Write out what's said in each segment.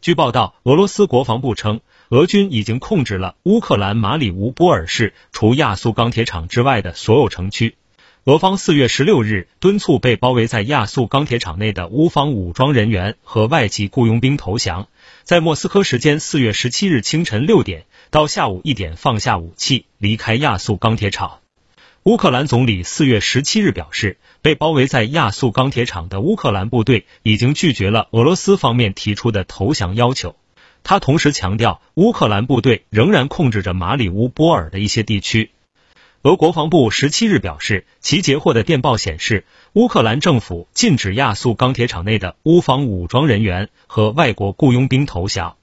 据报道，俄罗斯国防部称，俄军已经控制了乌克兰马里乌波尔市除亚速钢铁厂之外的所有城区。俄方四月十六日敦促被包围在亚速钢铁厂内的乌方武装人员和外籍雇佣兵投降，在莫斯科时间四月十七日清晨六点到下午一点放下武器，离开亚速钢铁厂。乌克兰总理四月十七日表示，被包围在亚速钢铁厂的乌克兰部队已经拒绝了俄罗斯方面提出的投降要求。他同时强调，乌克兰部队仍然控制着马里乌波尔的一些地区。俄国防部十七日表示，其截获的电报显示，乌克兰政府禁止亚速钢铁厂内的乌方武装人员和外国雇佣兵投降。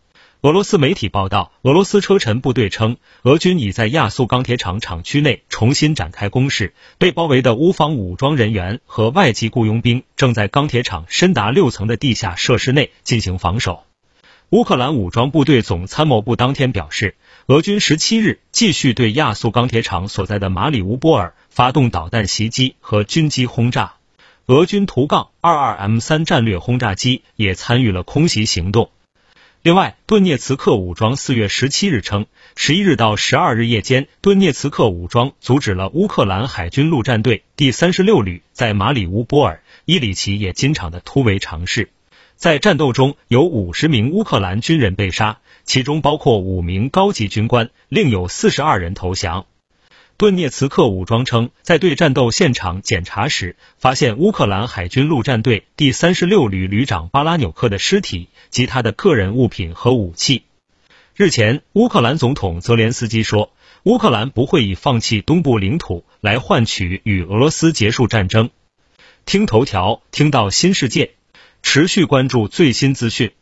俄罗斯媒体报道，俄罗斯车臣部队称，俄军已在亚速钢铁厂厂区内重新展开攻势，被包围的乌方武装人员和外籍雇佣兵正在钢铁厂深达六层的地下设施内进行防守。乌克兰武装部队总参谋部当天表示，俄军十七日继续对亚速钢铁厂所在的马里乌波尔发动导弹袭击和军机轰炸，俄军图杠二二 M 三战略轰炸机也参与了空袭行动。另外，顿涅茨克武装四月十七日称，十一日到十二日夜间，顿涅茨克武装阻止了乌克兰海军陆战队第三十六旅在马里乌波尔伊里奇冶金厂的突围尝试。在战斗中，有五十名乌克兰军人被杀，其中包括五名高级军官，另有四十二人投降。顿涅茨克武装称，在对战斗现场检查时，发现乌克兰海军陆战队第三十六旅旅长巴拉纽克的尸体及他的个人物品和武器。日前，乌克兰总统泽连斯基说，乌克兰不会以放弃东部领土来换取与俄罗斯结束战争。听头条，听到新世界，持续关注最新资讯。